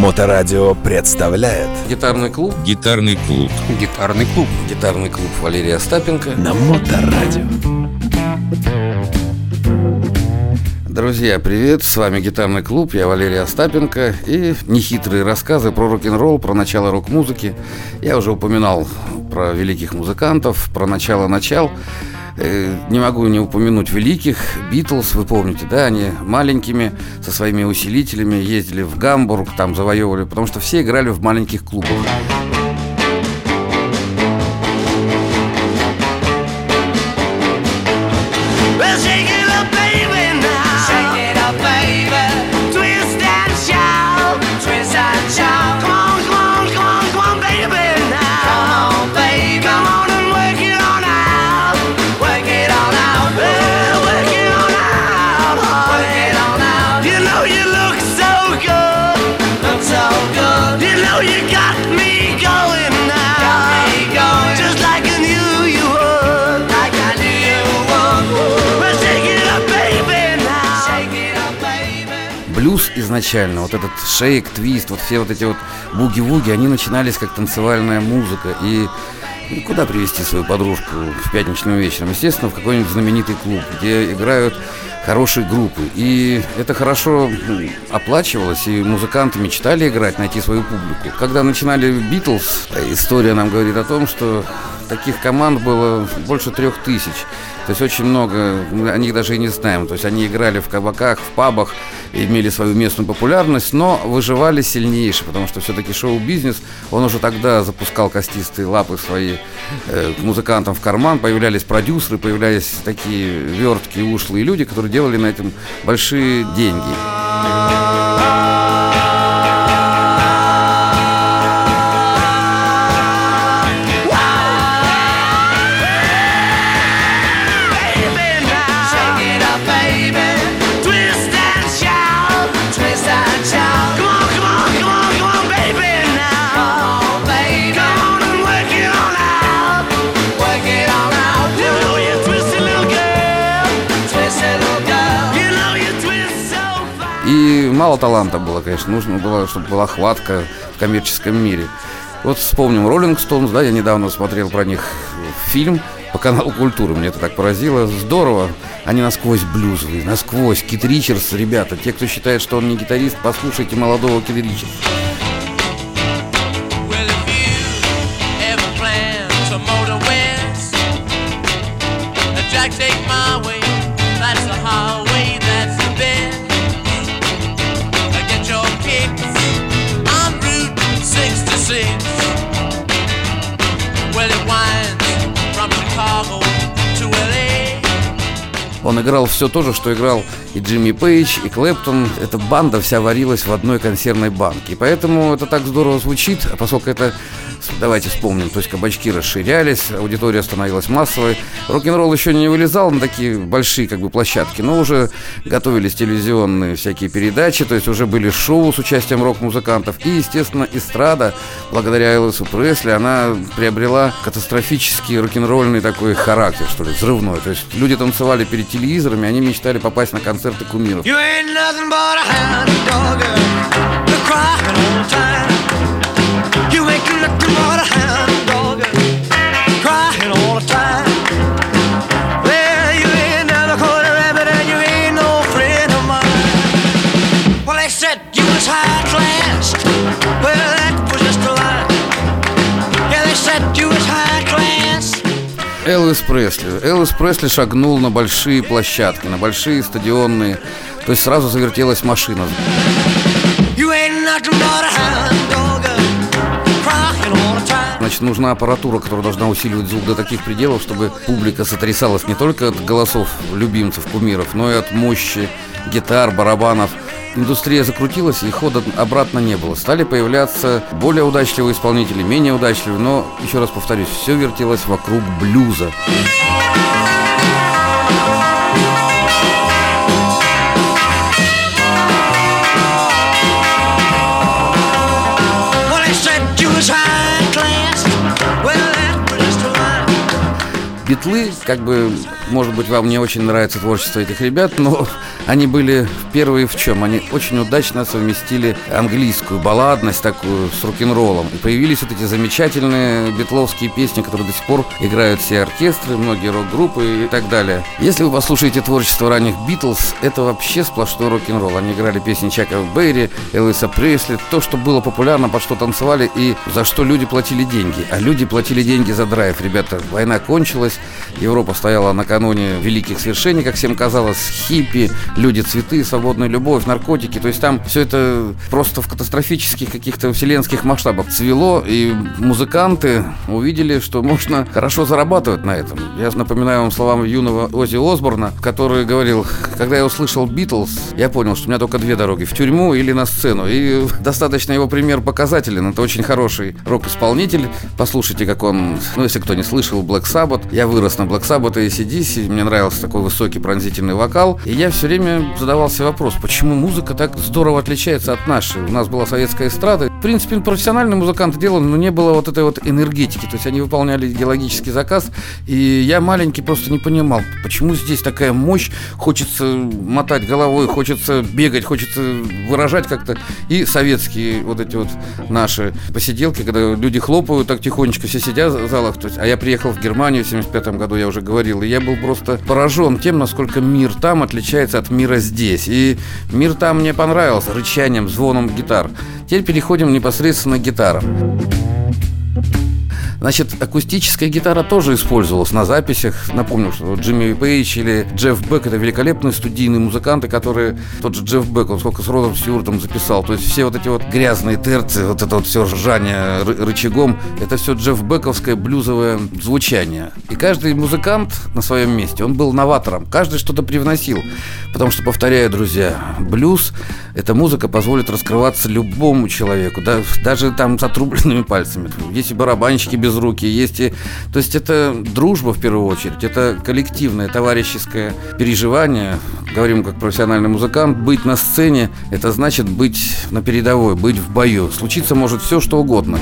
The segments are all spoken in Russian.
Моторадио представляет. Гитарный клуб. Гитарный клуб. Гитарный клуб. Гитарный клуб Валерия Остапенко. На Моторадио. Друзья, привет, с вами Гитарный клуб, я Валерий Остапенко. И нехитрые рассказы про рок-н-ролл, про начало рок-музыки. Я уже упоминал про великих музыкантов, про начало-начал Э, не могу не упомянуть великих. Битлз, вы помните, да, они маленькими, со своими усилителями ездили в Гамбург, там завоевывали, потому что все играли в маленьких клубах. Изначально, вот этот шейк, твист, вот все вот эти вот буги-вуги, они начинались как танцевальная музыка. И ну, куда привести свою подружку в пятничным вечером? Естественно, в какой-нибудь знаменитый клуб, где играют хорошие группы. И это хорошо оплачивалось, и музыканты мечтали играть, найти свою публику. Когда начинали Битлз, история нам говорит о том, что таких команд было больше трех тысяч. То есть очень много, мы о них даже и не знаем. То есть они играли в кабаках, в пабах, имели свою местную популярность, но выживали сильнейшие, потому что все-таки шоу-бизнес, он уже тогда запускал костистые лапы свои э, музыкантам в карман, появлялись продюсеры, появлялись такие верткие, ушлые люди, которые делали на этом большие деньги. Мало таланта было, конечно, нужно было, чтобы была хватка в коммерческом мире. Вот вспомним Роллинг Стоунс, да, я недавно смотрел про них фильм по каналу Культуры, мне это так поразило. Здорово, они насквозь блюзовые, насквозь. Кит Ричардс, ребята, те, кто считает, что он не гитарист, послушайте молодого Кит Ричардса. Он играл все то же, что играл и Джимми Пейдж, и Клэптон. Эта банда вся варилась в одной консервной банке. Поэтому это так здорово звучит, а поскольку это Давайте вспомним, то есть кабачки расширялись, аудитория становилась массовой. Рок-н-ролл еще не вылезал на такие большие как бы площадки, но уже готовились телевизионные всякие передачи, то есть уже были шоу с участием рок-музыкантов. И, естественно, эстрада, благодаря Элвису Пресли, она приобрела катастрофический рок-н-ролльный такой характер, что ли, взрывной. То есть люди танцевали перед телевизорами, они мечтали попасть на концерты кумиров. You Элвис Пресли. Элвис Пресли шагнул на большие площадки, на большие стадионные. То есть сразу завертелась машина. Значит, нужна аппаратура, которая должна усиливать звук до таких пределов, чтобы публика сотрясалась не только от голосов любимцев, кумиров, но и от мощи гитар, барабанов. Индустрия закрутилась, и хода обратно не было. Стали появляться более удачливые исполнители, менее удачливые, но, еще раз повторюсь, все вертелось вокруг блюза. Битлы, как бы, может быть, вам не очень нравится творчество этих ребят, но они были первые в чем? Они очень удачно совместили английскую балладность такую с рок-н-роллом. И появились вот эти замечательные битловские песни, которые до сих пор играют все оркестры, многие рок-группы и так далее. Если вы послушаете творчество ранних Битлз, это вообще сплошной рок-н-ролл. Они играли песни Чака Берри, Элвиса Пресли, то, что было популярно, под что танцевали и за что люди платили деньги. А люди платили деньги за драйв. Ребята, война кончилась, Европа стояла накануне великих свершений, как всем казалось, хиппи, люди цветы, свободная любовь, наркотики. То есть там все это просто в катастрофических каких-то вселенских масштабах цвело, и музыканты увидели, что можно хорошо зарабатывать на этом. Я напоминаю вам словам юного Ози Осборна, который говорил, когда я услышал Битлз, я понял, что у меня только две дороги, в тюрьму или на сцену. И достаточно его пример показателен. Это очень хороший рок-исполнитель. Послушайте, как он, ну, если кто не слышал, Black Sabbath. Я вырос на Black Sabbath и ACDC, мне нравился такой высокий пронзительный вокал. И я все время задавался вопрос, почему музыка так здорово отличается от нашей. У нас была советская эстрада. В принципе, профессиональные музыканты делали, но не было вот этой вот энергетики. То есть они выполняли идеологический заказ. И я маленький просто не понимал, почему здесь такая мощь. Хочется мотать головой, хочется бегать, хочется выражать как-то. И советские вот эти вот наши посиделки, когда люди хлопают так тихонечко, все сидят в залах. То есть, а я приехал в Германию в 75 году, я уже говорил, и я был просто поражен тем, насколько мир там отличается от мира здесь. И мир там мне понравился, рычанием, звоном гитар. Теперь переходим непосредственно к гитарам. Значит, акустическая гитара тоже использовалась на записях. Напомню, что Джимми Пейдж или Джефф Бек это великолепные студийные музыканты, которые тот же Джефф Бек, он сколько с Родом Стюартом записал. То есть все вот эти вот грязные терцы, вот это вот все ржание рычагом, это все Джефф Бековское блюзовое звучание. И каждый музыкант на своем месте, он был новатором. Каждый что-то привносил. Потому что, повторяю, друзья, блюз, эта музыка позволит раскрываться любому человеку, да, даже там с отрубленными пальцами. Есть и барабанщики без руки, есть и... То есть это дружба в первую очередь, это коллективное, товарищеское переживание. Говорим как профессиональный музыкант, быть на сцене, это значит быть на передовой, быть в бою. Случиться может все, что угодно.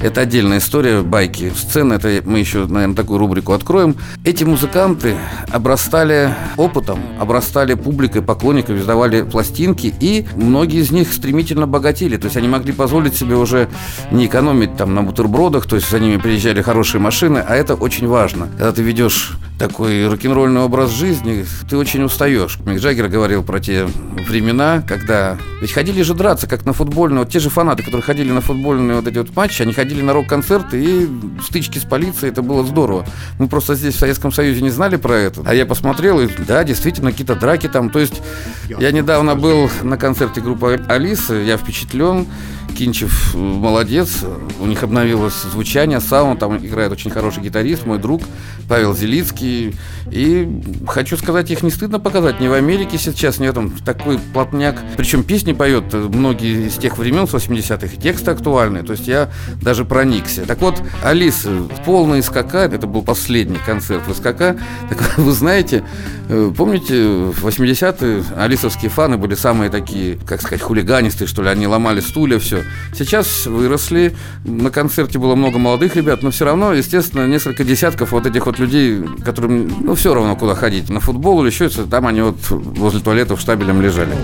Это отдельная история, байки, сцены. Это мы еще, наверное, такую рубрику откроем. Эти музыканты обрастали опытом, обрастали публикой, поклонниками, издавали пластинки, и многие из них стремительно богатели. То есть они могли позволить себе уже не экономить там на бутербродах, то есть за ними приезжали хорошие машины, а это очень важно. Когда ты ведешь такой рок-н-ролльный образ жизни, ты очень устаешь. Мик Джаггер говорил про те времена, когда... Ведь ходили же драться, как на футбольные, вот те же фанаты, которые ходили на футбольные вот эти вот матчи, они ходили на рок-концерты и стычки с полицией, это было здорово. Мы просто здесь в Советском Союзе не знали про это. А я посмотрел, и да, действительно, какие-то драки там. То есть я недавно был на концерте группы Алисы, я впечатлен. Кинчев молодец, у них обновилось звучание, саунд, там играет очень хороший гитарист, мой друг Павел Зелицкий. И хочу сказать, их не стыдно показать, не в Америке сейчас, нет, там такой плотняк. Причем песни поет многие из тех времен, с 80-х, тексты актуальные, то есть я даже проникся. Так вот, Алиса, полный СКК, это был последний концерт в СКК, так вы знаете, э, помните, в 80-е алисовские фаны были самые такие, как сказать, хулиганистые, что ли, они ломали стулья, все. Сейчас выросли, на концерте было много молодых ребят, но все равно, естественно, несколько десятков вот этих вот людей, которым, ну, все равно куда ходить, на футбол или еще что там они вот возле туалетов штабелем лежали.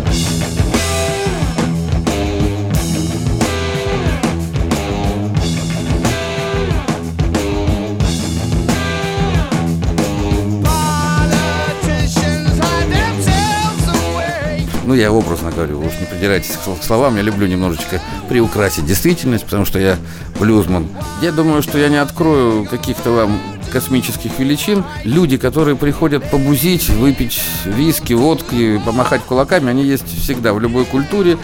Ну, я образно говорю, уж не придирайтесь к словам, я люблю немножечко приукрасить действительность, потому что я блюзман. Я думаю, что я не открою каких-то вам космических величин. Люди, которые приходят побузить, выпить виски, водки, помахать кулаками, они есть всегда в любой культуре.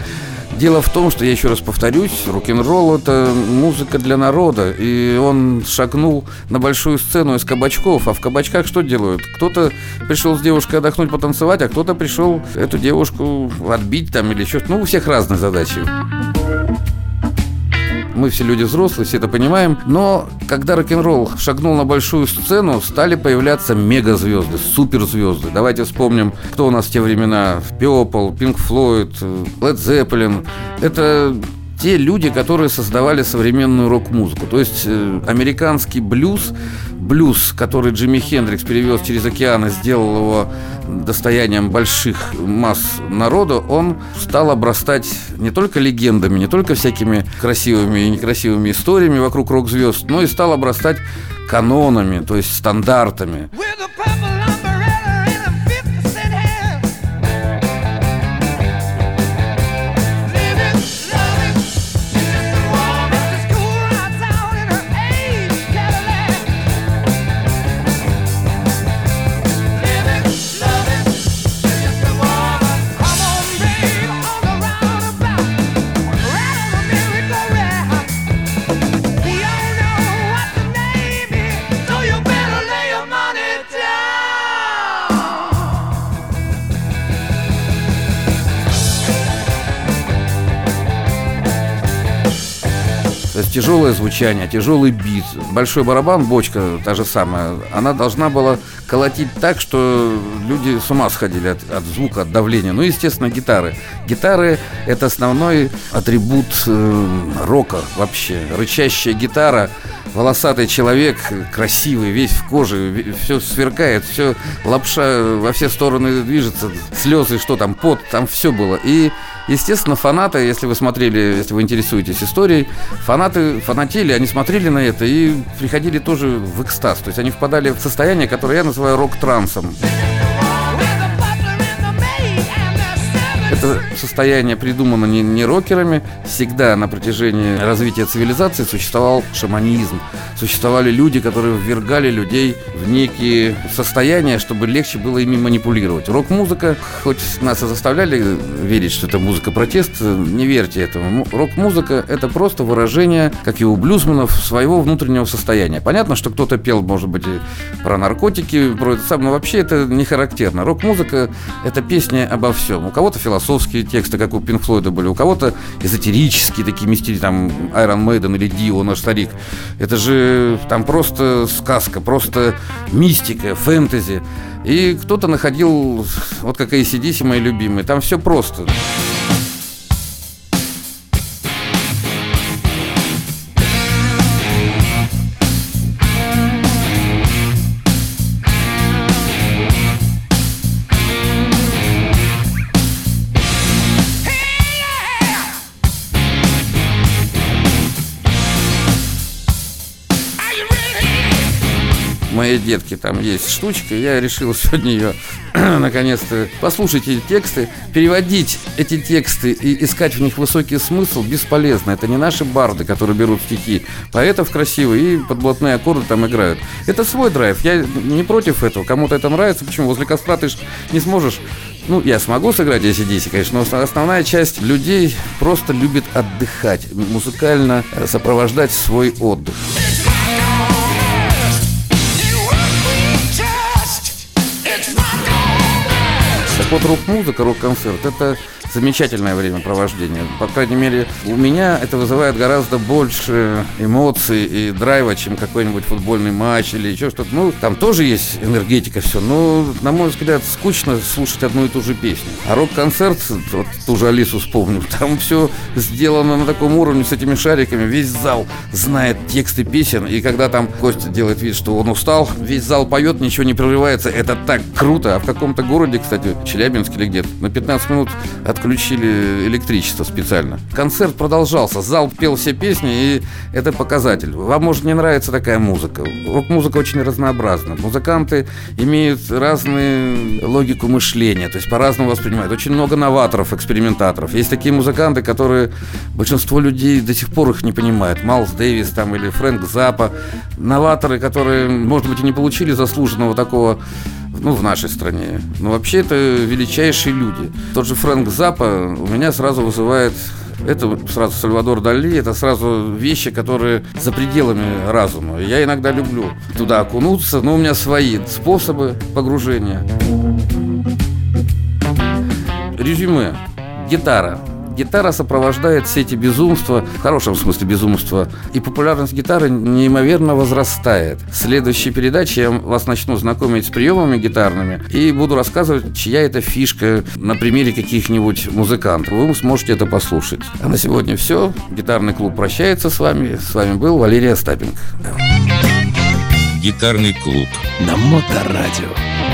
Дело в том, что я еще раз повторюсь, рок-н-ролл это музыка для народа, и он шагнул на большую сцену из кабачков, а в кабачках что делают? Кто-то пришел с девушкой отдохнуть, потанцевать, а кто-то пришел эту девушку отбить там или еще, ну у всех разные задачи. Мы все люди взрослые, все это понимаем. Но когда рок-н-ролл шагнул на большую сцену, стали появляться мегазвезды, суперзвезды. Давайте вспомним, кто у нас в те времена. Пепл, Pink Floyd, Led Zeppelin. Это те люди, которые создавали современную рок-музыку. То есть э, американский блюз, блюз, который Джимми Хендрикс перевез через океан и сделал его достоянием больших масс народа, он стал обрастать не только легендами, не только всякими красивыми и некрасивыми историями вокруг рок-звезд, но и стал обрастать канонами, то есть стандартами. То есть тяжелое звучание, тяжелый бит, большой барабан, бочка та же самая, она должна была колотить так, что люди с ума сходили от, от звука, от давления. Ну, естественно, гитары. Гитары – это основной атрибут э, рока вообще. Рычащая гитара, волосатый человек, красивый, весь в коже, все сверкает, все лапша во все стороны движется, слезы, что там, пот, там все было. И Естественно, фанаты, если вы смотрели, если вы интересуетесь историей, фанаты фанатели, они смотрели на это и приходили тоже в экстаз. То есть они впадали в состояние, которое я называю рок-трансом. Это состояние придумано не, не рокерами. Всегда на протяжении развития цивилизации существовал шаманизм. Существовали люди, которые ввергали людей в некие состояния, чтобы легче было ими манипулировать. Рок-музыка, хоть нас и заставляли верить, что это музыка протест, не верьте этому. Рок-музыка – это просто выражение, как и у блюзманов, своего внутреннего состояния. Понятно, что кто-то пел, может быть, про наркотики, про это самое, но вообще это не характерно. Рок-музыка – это песня обо всем. У кого-то философия, философские тексты, как у Пинк Флойда были, у кого-то эзотерические такие мистики, там, Iron Maiden или Дио, наш старик. Это же там просто сказка, просто мистика, фэнтези. И кто-то находил, вот как ACDC, мои любимые, там все просто. Детки там есть штучка, я решил сегодня ее наконец-то послушать эти тексты, переводить эти тексты и искать в них высокий смысл бесполезно. Это не наши барды, которые берут стихи поэтов красивые и подблатные аккорды там играют. Это свой драйв. Я не против этого. Кому-то это нравится. Почему? Возле костра ты ж не сможешь ну, я смогу сыграть ACDC, конечно, но основная часть людей просто любит отдыхать, музыкально сопровождать свой отдых. Вот, рок-музыка, рок-концерт – это замечательное времяпровождение. По крайней мере, у меня это вызывает гораздо больше эмоций и драйва, чем какой-нибудь футбольный матч или еще что-то. Ну, там тоже есть энергетика, все, но, на мой взгляд, скучно слушать одну и ту же песню. А рок-концерт, вот ту же Алису вспомню, там все сделано на таком уровне с этими шариками, весь зал знает тексты песен, и когда там Костя делает вид, что он устал, весь зал поет, ничего не прерывается, это так круто. А в каком-то городе, кстати, Челябинске или где-то, на 15 минут от отключили электричество специально. Концерт продолжался, зал пел все песни, и это показатель. Вам, может, не нравится такая музыка. Рок-музыка очень разнообразна. Музыканты имеют разную логику мышления, то есть по-разному воспринимают. Очень много новаторов, экспериментаторов. Есть такие музыканты, которые большинство людей до сих пор их не понимают. Малс Дэвис там или Фрэнк Запа. Новаторы, которые, может быть, и не получили заслуженного такого ну, в нашей стране. Но вообще это величайшие люди. Тот же Фрэнк Запа у меня сразу вызывает это сразу Сальвадор Дали, это сразу вещи, которые за пределами разума. Я иногда люблю туда окунуться, но у меня свои способы погружения. Резюме. Гитара. Гитара сопровождает все эти безумства, в хорошем смысле безумства, и популярность гитары неимоверно возрастает. В следующей передаче я вас начну знакомить с приемами гитарными и буду рассказывать, чья это фишка на примере каких-нибудь музыкантов. Вы сможете это послушать. А на сегодня все. Гитарный клуб прощается с вами. С вами был Валерий Остапенко. Гитарный клуб. На Моторадио.